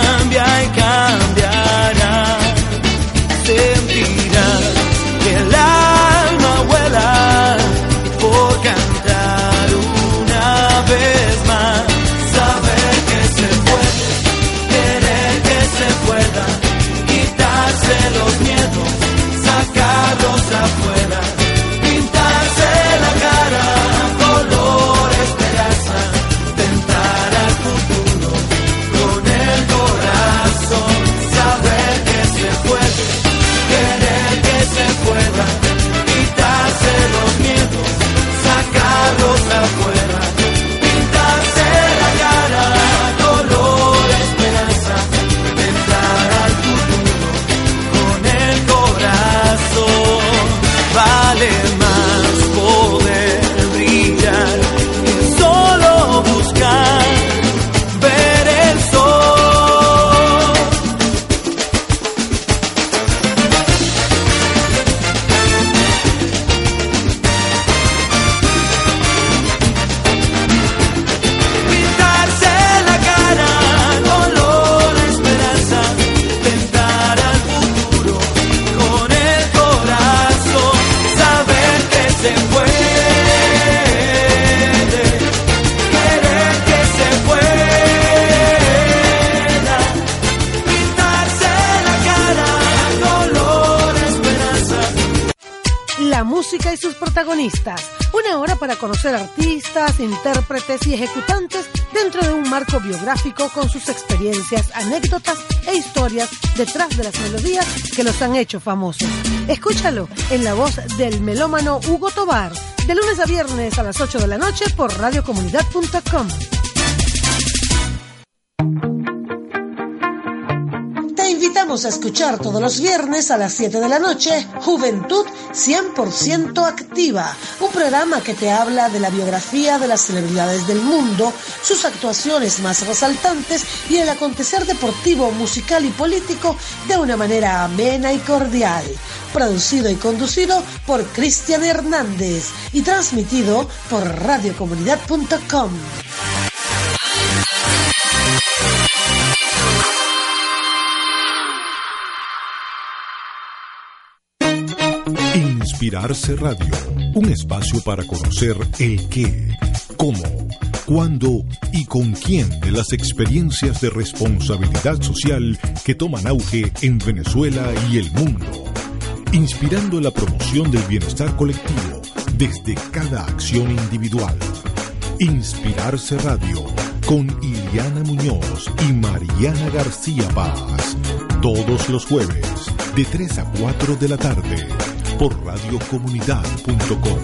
Conocer artistas, intérpretes y ejecutantes dentro de un marco biográfico con sus experiencias, anécdotas e historias detrás de las melodías que los han hecho famosos. Escúchalo en la voz del melómano Hugo Tobar, de lunes a viernes a las 8 de la noche por radiocomunidad.com. invitamos a escuchar todos los viernes a las 7 de la noche Juventud 100% Activa, programa que te habla de la biografía de las celebridades del mundo, sus actuaciones más resaltantes y el acontecer deportivo, musical y político de una manera amena y cordial. Producido y conducido por Cristian Hernández y transmitido por radiocomunidad.com. Inspirarse Radio, un espacio para conocer el qué, cómo, cuándo y con quién de las experiencias de responsabilidad social que toman auge en Venezuela y el mundo, inspirando la promoción del bienestar colectivo desde cada acción individual. Inspirarse Radio con Iliana Muñoz y Mariana García Paz, todos los jueves de 3 a 4 de la tarde por radiocomunidad.com.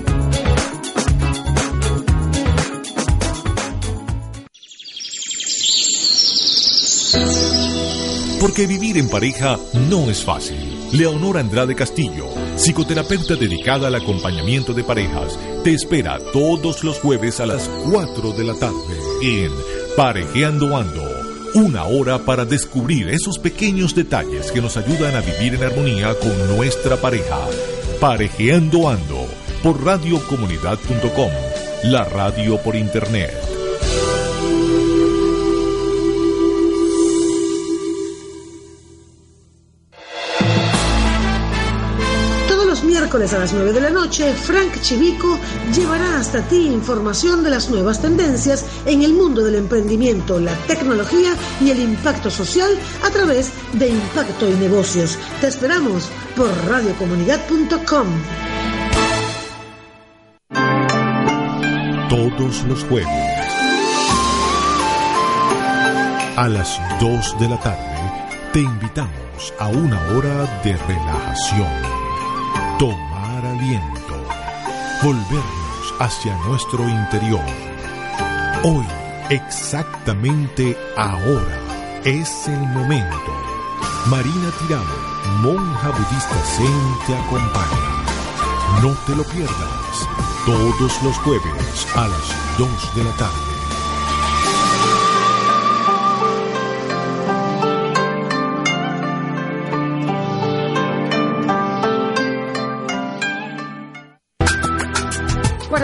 Porque vivir en pareja no es fácil. Leonor Andrade Castillo, psicoterapeuta dedicada al acompañamiento de parejas, te espera todos los jueves a las 4 de la tarde en Parejeando Ando una hora para descubrir esos pequeños detalles que nos ayudan a vivir en armonía con nuestra pareja. Parejeando Ando por radiocomunidad.com, la radio por internet. Miércoles a las 9 de la noche, Frank Chivico llevará hasta ti información de las nuevas tendencias en el mundo del emprendimiento, la tecnología y el impacto social a través de Impacto y Negocios. Te esperamos por radiocomunidad.com. Todos los jueves a las 2 de la tarde te invitamos a una hora de relajación, tomar aliento, volvernos hacia nuestro interior. Hoy, exactamente ahora, es el momento. Marina Tirano monja budista Zen te acompaña. No te lo pierdas, todos los jueves a las 2 de la tarde.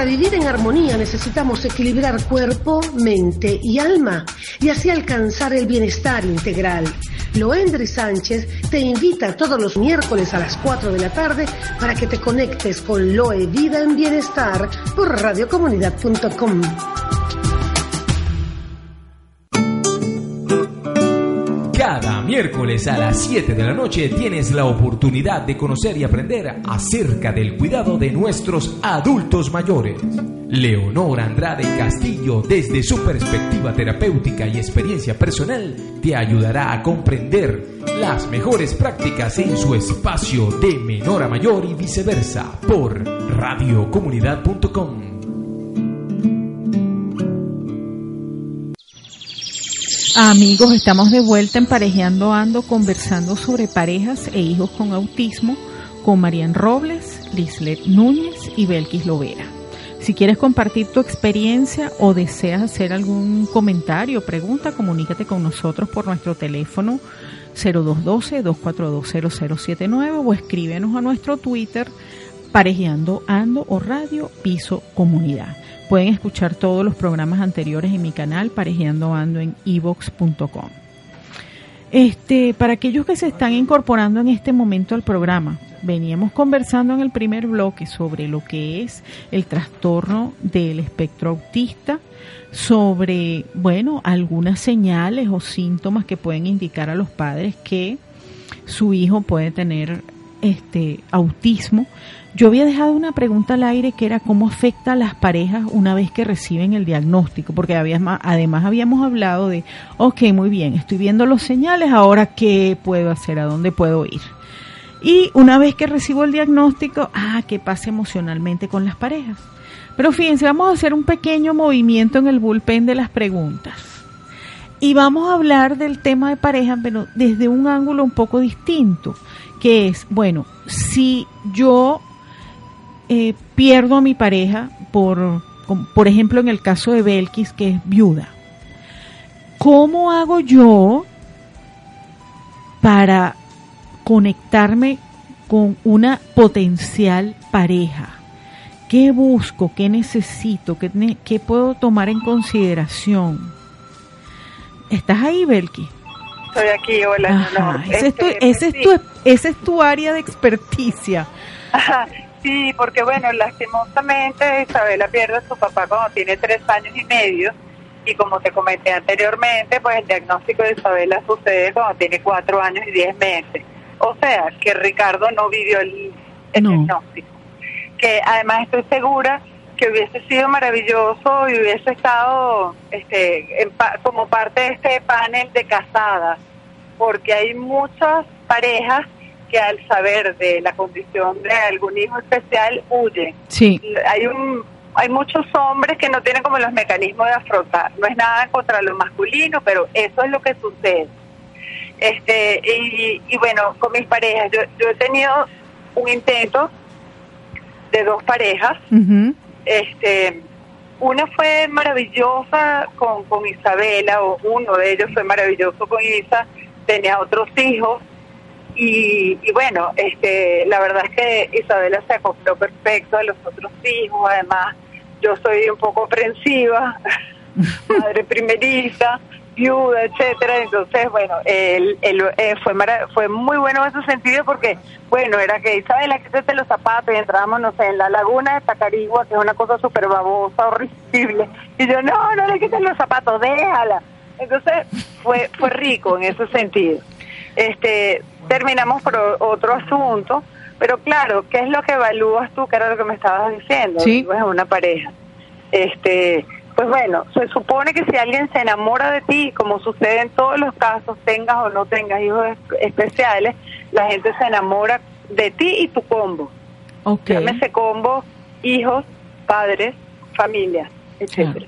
Para vivir en armonía necesitamos equilibrar cuerpo, mente y alma y así alcanzar el bienestar integral. Loendri Sánchez te invita todos los miércoles a las 4 de la tarde para que te conectes con Loe Vida en Bienestar por radiocomunidad.com. miércoles a las 7 de la noche tienes la oportunidad de conocer y aprender acerca del cuidado de nuestros adultos mayores. Leonor Andrade Castillo, desde su perspectiva terapéutica y experiencia personal, te ayudará a comprender las mejores prácticas en su espacio de menor a mayor y viceversa por radiocomunidad.com. Amigos, estamos de vuelta en Parejeando Ando conversando sobre parejas e hijos con autismo con Marian Robles, Lislet Núñez y Belkis Lovera. Si quieres compartir tu experiencia o deseas hacer algún comentario pregunta, comunícate con nosotros por nuestro teléfono 0212-242-0079 o escríbenos a nuestro Twitter Parejeando Ando o Radio Piso Comunidad. Pueden escuchar todos los programas anteriores en mi canal Parejeando Ando en evox.com. Este, para aquellos que se están incorporando en este momento al programa, veníamos conversando en el primer bloque sobre lo que es el trastorno del espectro autista, sobre, bueno, algunas señales o síntomas que pueden indicar a los padres que su hijo puede tener este autismo, yo había dejado una pregunta al aire que era cómo afecta a las parejas una vez que reciben el diagnóstico, porque había, además habíamos hablado de, ok, muy bien, estoy viendo los señales, ahora qué puedo hacer, a dónde puedo ir. Y una vez que recibo el diagnóstico, ah, ¿qué pasa emocionalmente con las parejas? Pero fíjense, vamos a hacer un pequeño movimiento en el bullpen de las preguntas. Y vamos a hablar del tema de pareja, pero desde un ángulo un poco distinto, que es, bueno, si yo eh, pierdo a mi pareja por, por ejemplo, en el caso de Belkis, que es viuda, ¿cómo hago yo para conectarme con una potencial pareja? ¿Qué busco? ¿Qué necesito? ¿Qué, qué puedo tomar en consideración? ¿Estás ahí, Belki? Estoy aquí, hola. ese, es tu, este, ese, es tu, ese es tu área de experticia. Sí, porque bueno, lastimosamente Isabela pierde a su papá cuando tiene tres años y medio y como te comenté anteriormente, pues el diagnóstico de Isabela sucede cuando tiene cuatro años y diez meses. O sea, que Ricardo no vivió el, diagnóstico que además estoy segura que hubiese sido maravilloso y hubiese estado este, como parte de este panel de casadas, porque hay muchas parejas que al saber de la condición de algún hijo especial huyen. Sí. Hay un hay muchos hombres que no tienen como los mecanismos de afrontar. No es nada contra lo masculino, pero eso es lo que sucede. Este y, y bueno, con mis parejas, yo, yo he tenido un intento de dos parejas. Este, una fue maravillosa con, con Isabela, o uno de ellos fue maravilloso con Isa, tenía otros hijos. Y, y bueno, este, la verdad es que Isabela se acopló perfecto a los otros hijos. Además, yo soy un poco aprensiva, [LAUGHS] madre primeriza, viuda, etcétera. Entonces, bueno, él, eh, fue fue muy bueno en ese sentido porque, bueno, era que Isabela, quítate los zapatos y entrábamos, no sé, en la laguna de Tacarigua, que es una cosa súper babosa, horrible. Y yo, no, no le quites los zapatos, déjala. Entonces, fue, fue rico en ese sentido. Este, terminamos por otro asunto, pero claro, ¿qué es lo que evalúas tú, que era lo que me estabas diciendo? Sí. Pues una pareja. Este, pues bueno, se supone que si alguien se enamora de ti, como sucede en todos los casos, tengas o no tengas hijos especiales, la gente se enamora de ti y tu combo. Okay. Llámese combo, hijos, padres, familia, etcétera.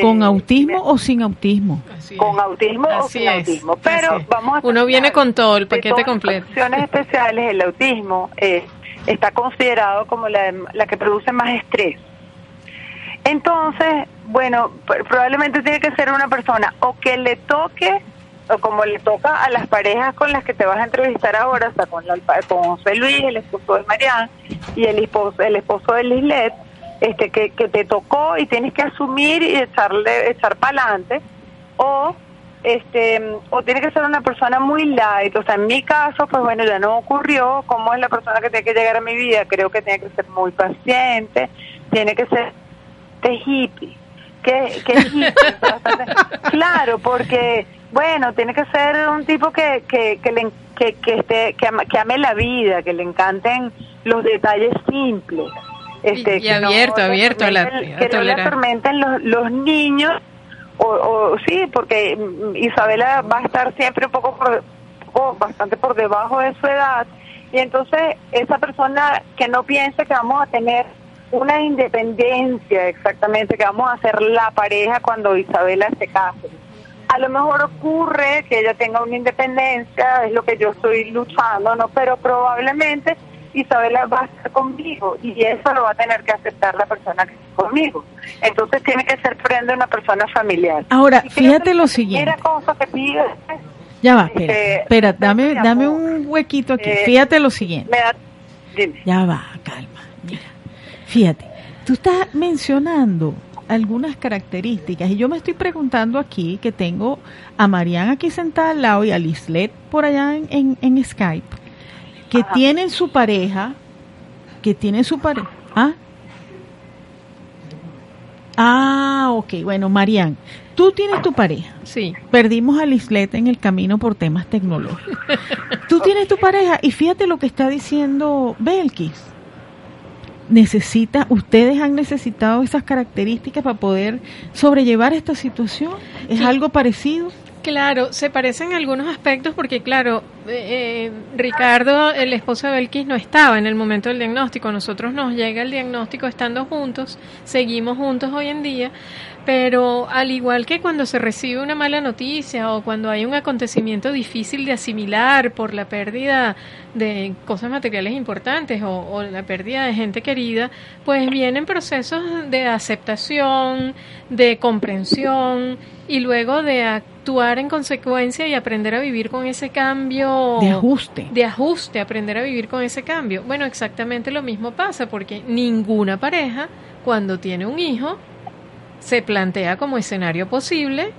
¿Con eh, autismo o sin autismo? con autismo o sin autismo. Pero vamos a Uno viene con todo el paquete completo. En especiales, el autismo eh, está considerado como la, la que produce más estrés. Entonces, bueno, probablemente tiene que ser una persona o que le toque, o como le toca a las parejas con las que te vas a entrevistar ahora, o sea, con, con José Luis, el esposo de Marianne, y el esposo, el esposo de Lislet, este, que, que te tocó y tienes que asumir y echarle, echar para adelante, o este o tiene que ser una persona muy light, o sea, en mi caso, pues bueno, ya no ocurrió, como es la persona que tiene que llegar a mi vida, creo que tiene que ser muy paciente, tiene que ser de hippie, que, que [LAUGHS] claro, porque, bueno, tiene que ser un tipo que, que, que, le, que, que, esté, que, ame la vida, que le encanten los detalles simples. Este, y, abierto, abierto a la, Que no le atormenten los, los niños, o, o sí, porque Isabela va a estar siempre un poco por, o bastante por debajo de su edad, y entonces esa persona que no piense que vamos a tener una independencia exactamente que vamos a hacer la pareja cuando Isabela se case. A lo mejor ocurre que ella tenga una independencia, es lo que yo estoy luchando, ¿no? Pero probablemente Isabela va a estar conmigo y eso lo va a tener que aceptar la persona que está conmigo. Entonces tiene que ser frente una persona familiar. Ahora, fíjate lo siguiente. cosa que ya va, espera, este, espera dame, dame un huequito aquí. Eh, fíjate lo siguiente. Ya va, calma. Mira, Fíjate, tú estás mencionando algunas características y yo me estoy preguntando aquí que tengo a Mariana aquí sentada al lado y a Lislet por allá en, en, Skype, que tienen su pareja, que tienen su pareja. ¿Ah? Ah, ok. Bueno, Marian, tú tienes tu pareja. Sí. Perdimos a Lislet en el camino por temas tecnológicos. tú [LAUGHS] tienes tu pareja y fíjate lo que está diciendo Belkis. Necesita, ustedes han necesitado esas características para poder sobrellevar esta situación. ¿Es Sí. algo parecido? Claro, se parecen algunos aspectos porque, claro, eh, eh, Ricardo, el esposo de Belkis, no estaba en el momento del diagnóstico. Nosotros nos llega el diagnóstico estando juntos, seguimos juntos hoy en día, pero al igual que cuando se recibe una mala noticia o cuando hay un acontecimiento difícil de asimilar por la pérdida de cosas materiales importantes o, o la pérdida de gente querida, pues vienen procesos de aceptación, de comprensión y luego de actuar en consecuencia y aprender a vivir con ese cambio. De ajuste. De ajuste, aprender a vivir con ese cambio. Bueno, exactamente lo mismo pasa porque ninguna pareja, cuando tiene un hijo, se plantea como escenario posible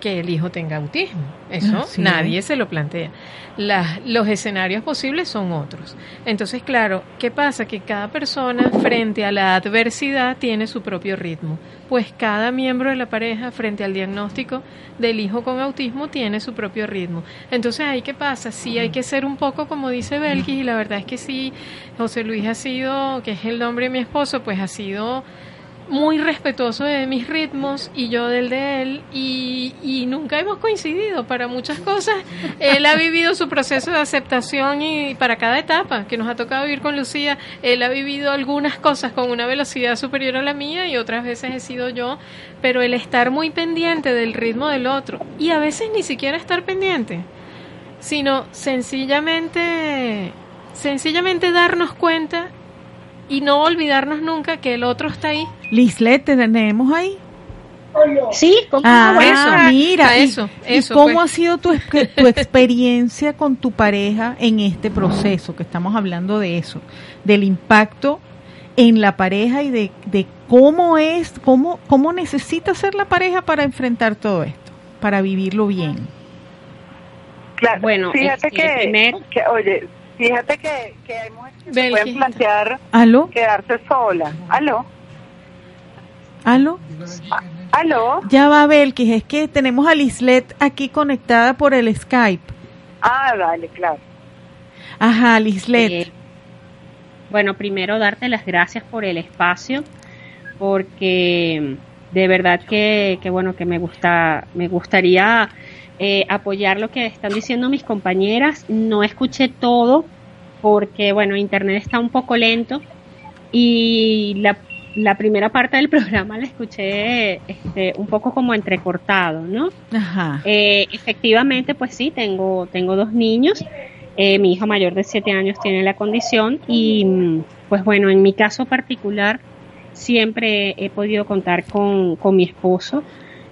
que el hijo tenga autismo. Eso Así nadie se lo plantea. Las- los escenarios posibles son otros. Entonces, claro, ¿qué pasa? Que cada persona frente a la adversidad tiene su propio ritmo. Pues cada miembro de la pareja frente al diagnóstico del hijo con autismo tiene su propio ritmo. Entonces, ahí qué pasa? Sí, hay que ser un poco como dice Belkis y la verdad es que sí, José Luis ha sido, que es el nombre de mi esposo, pues ha sido muy respetuoso de mis ritmos y yo del de él y, y nunca hemos coincidido para muchas cosas. Él ha vivido su proceso de aceptación y para cada etapa que nos ha tocado vivir con Lucía, él ha vivido algunas cosas con una velocidad superior a la mía y otras veces he sido yo, pero el estar muy pendiente del ritmo del otro y a veces ni siquiera estar pendiente, sino sencillamente sencillamente darnos cuenta y no olvidarnos nunca que el otro está ahí. Lislet, ¿te tenemos ahí? Sí, ¿cómo Ah, mira, y- eso, ¿y, eso, cómo pues. ha sido tu, [LAUGHS] tu experiencia con tu pareja en este proceso? Que estamos hablando de eso, del impacto en la pareja y de, de cómo es, cómo, cómo necesita ser la pareja para enfrentar todo esto, para vivirlo bien. Claro, Bueno, fíjate este, que, oye, fíjate que, que hay mujeres que se pueden plantear ¿Aló? quedarse sola. ¿Aló? ¿Aló? ¿Aló? Ya va, Belkis, es que tenemos a Lislet aquí conectada por el Skype. Ah, dale, claro. Ajá, Lislet. Eh, bueno, primero darte las gracias por el espacio, porque de verdad que, que bueno, que me gusta, me gustaría eh, apoyar lo que están diciendo mis compañeras. No escuché todo, porque bueno, internet está un poco lento y la, la primera parte del [LAUGHS] programa la escuché este, un poco como entrecortado, ¿no? Ajá. Eh, efectivamente, pues sí, tengo, tengo dos niños. Eh, mi hijo mayor de 7 años tiene la condición y pues bueno, en mi caso particular siempre he podido contar con, con mi esposo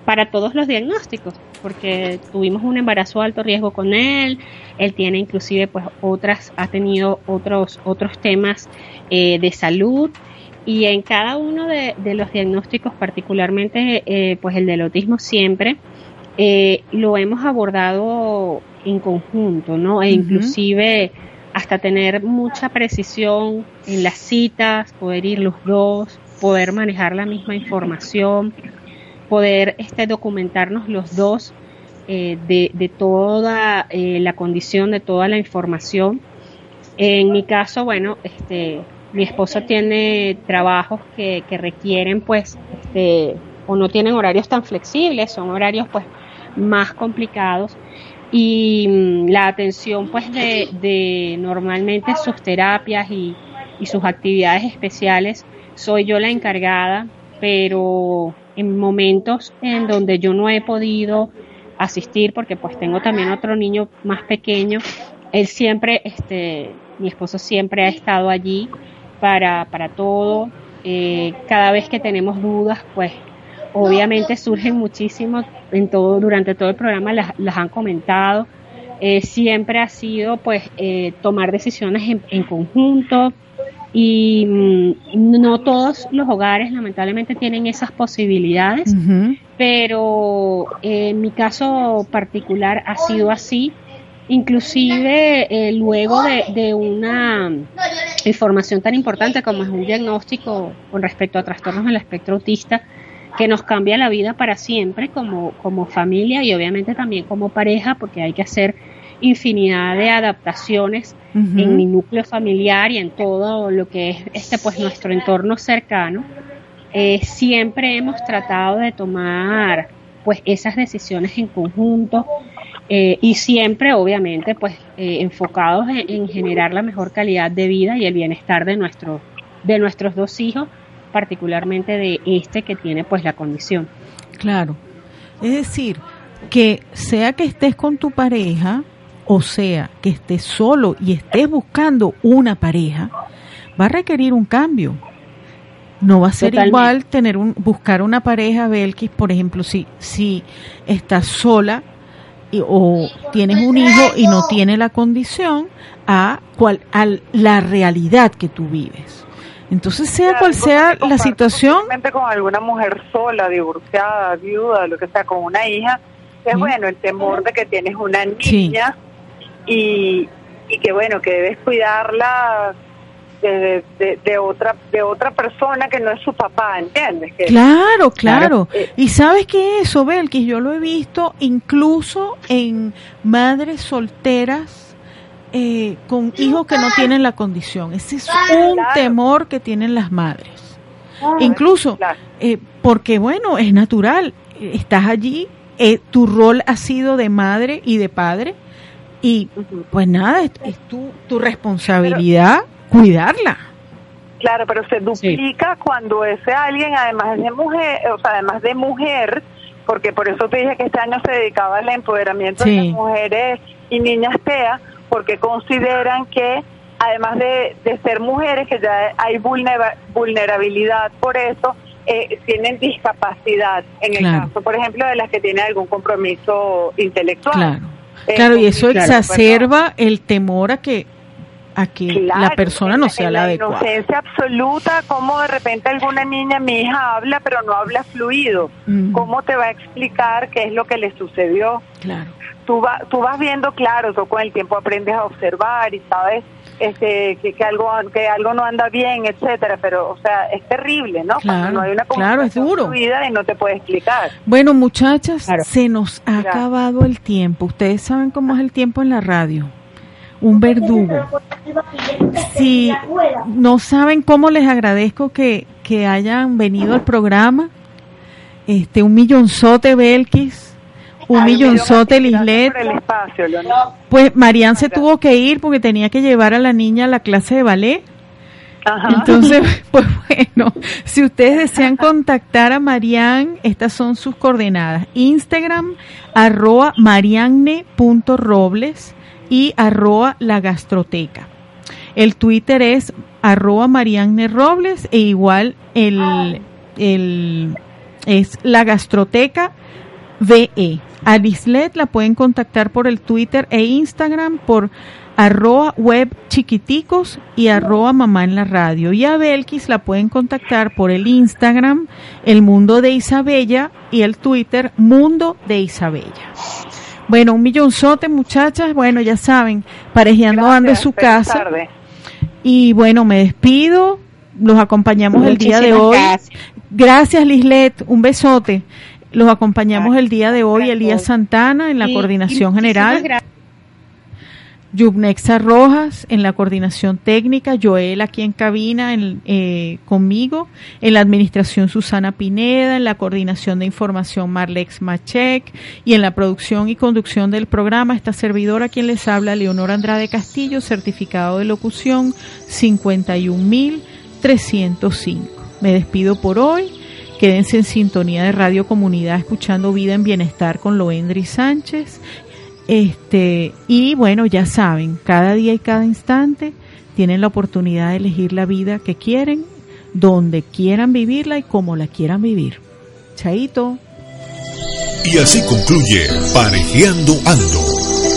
para todos los diagnósticos, porque tuvimos un embarazo de alto riesgo con él, él tiene inclusive pues otras, ha tenido otros, otros temas eh, de salud y en cada uno de, de los diagnósticos, particularmente eh, pues el del autismo siempre, eh, lo hemos abordado en conjunto, ¿no? E inclusive hasta tener mucha precisión en las citas, poder ir los dos, poder manejar la misma información, poder este, documentarnos los dos eh, de, de toda eh, la condición, de toda la información. En mi caso, bueno, este, mi esposo tiene trabajos que, que requieren, pues, este, o no tienen horarios tan flexibles, son horarios, pues, más complicados y mm, la atención pues de, de normalmente sus terapias y, y sus actividades especiales soy yo la encargada pero en momentos en donde yo no he podido asistir porque pues tengo también otro niño más pequeño. Él siempre este mi esposo siempre ha estado allí para para todo. Eh, cada vez que tenemos dudas pues obviamente surgen muchísimo en todo durante todo el programa las, las han comentado. Eh, siempre ha sido pues eh, tomar decisiones en, en conjunto y mm, no todos los hogares lamentablemente tienen esas posibilidades pero eh, en mi caso particular ha sido así. Inclusive eh, luego de, de una información tan importante como es un diagnóstico con respecto a trastornos del espectro autista que nos cambia la vida para siempre como, como familia y obviamente también como pareja, porque hay que hacer infinidad de adaptaciones en mi núcleo familiar y en todo lo que es este pues nuestro entorno cercano. Eh, siempre hemos tratado de tomar pues esas decisiones en conjunto eh, y siempre obviamente pues eh, enfocados en, generar la mejor calidad de vida y el bienestar de nuestro de nuestros dos hijos particularmente de este que tiene pues la condición claro es decir que sea que estés con tu pareja o sea que estés solo y estés buscando una pareja va a requerir un cambio no va a ser igual tener un buscar una pareja Belkis por ejemplo si si estás sola o tienes un hijo y no tiene la condición a, cual, a la realidad que tú vives. Entonces, sea cual sea la situación. con alguna mujer sola, divorciada, viuda, lo que sea, con una hija, es bueno el temor de que tienes una niña y, y que, bueno, que debes cuidarla de, otra de otra persona que no es su papá, ¿entiendes? claro, claro. Eh, y sabes que eso, Belkis, yo lo he visto incluso en madres solteras eh, con hijos que no tienen la condición. Ese es un temor que tienen las madres. incluso eh, porque, bueno, es natural. Estás allí, tu rol ha sido de madre y de padre. Y pues nada, es, tu, tu responsabilidad cuidarla. Claro, pero se duplica cuando ese alguien, además de mujer, o sea, además de mujer, porque por eso te dije que este año se dedicaba al empoderamiento de las mujeres y niñas TEA, porque consideran que además de, ser mujeres, que ya hay vulnerabilidad por eso, eh, tienen discapacidad, en el caso, por ejemplo, de las que tienen algún compromiso intelectual. Claro, eh, claro y eso exacerba el temor a que a que la persona no sea la, adecuada. inocencia absoluta, como de repente alguna niña, mi hija habla, pero no habla fluido. ¿Cómo te va a explicar qué es lo que le sucedió? Claro. Tú, tú vas viendo, claro, tú con el tiempo aprendes a observar y sabes este, que, que, algo que algo no anda bien, etcétera, pero o sea, es terrible, ¿no? Claro, no hay una claro, es duro. y no te puede explicar. Bueno, muchachas, se nos ha acabado el tiempo. Ustedes saben cómo es el tiempo en la radio un verdugo. Si no saben cómo les agradezco que, que hayan venido al programa, este un millonzote Belkis, un millonzote Lislet. Pues Marian se tuvo que ir porque tenía que llevar a la niña a la clase de ballet. Entonces, [LAUGHS] [LAUGHS] pues bueno, si ustedes desean contactar a Marian, estas son sus coordenadas. Instagram, arroba marianne.robles y arroba la gastroteca. El Twitter es arroba Marianne Robles e igual el, el es la gastroteca VE. A Lislet la pueden contactar por el Twitter e Instagram por arroba web chiquiticos y arroba mamá en la radio. Y a Belkis la pueden contactar por el Instagram El Mundo de Isabella y el Twitter Mundo de Isabella. Bueno, un millonzote, muchachas. Bueno, ya saben, parejeando ando en su casa. Y bueno, me despido. Los acompañamos el día de hoy. Gracias, Lislet. Un besote. Los acompañamos el día de hoy, Elías Santana, en la coordinación general. Yubnexa Rojas en la coordinación técnica, Joel aquí en cabina eh, conmigo, en la administración Susana Pineda, en la coordinación de información Marlex Machek y en la producción y conducción del programa esta servidora quien les habla Leonor Andrade Castillo, certificado de locución 51305. Me despido por hoy. Quédense en sintonía de Radio Comunidad escuchando Vida en Bienestar con Loendri Sánchez este, y bueno, ya saben, cada día y cada instante tienen la oportunidad de elegir la vida que quieren, donde quieran vivirla y como la quieran vivir. Chaito. Y así concluye Parejeando Ando.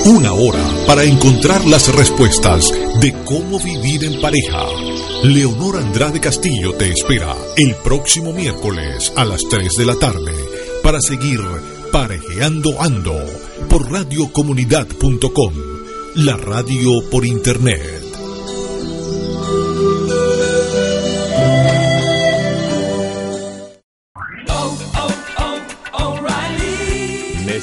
Una hora para encontrar las respuestas de cómo vivir en pareja. Leonor Andrade Castillo te espera el próximo miércoles a las 3 de la tarde para seguir Parejeando Ando por radiocomunidad.com, la radio por internet.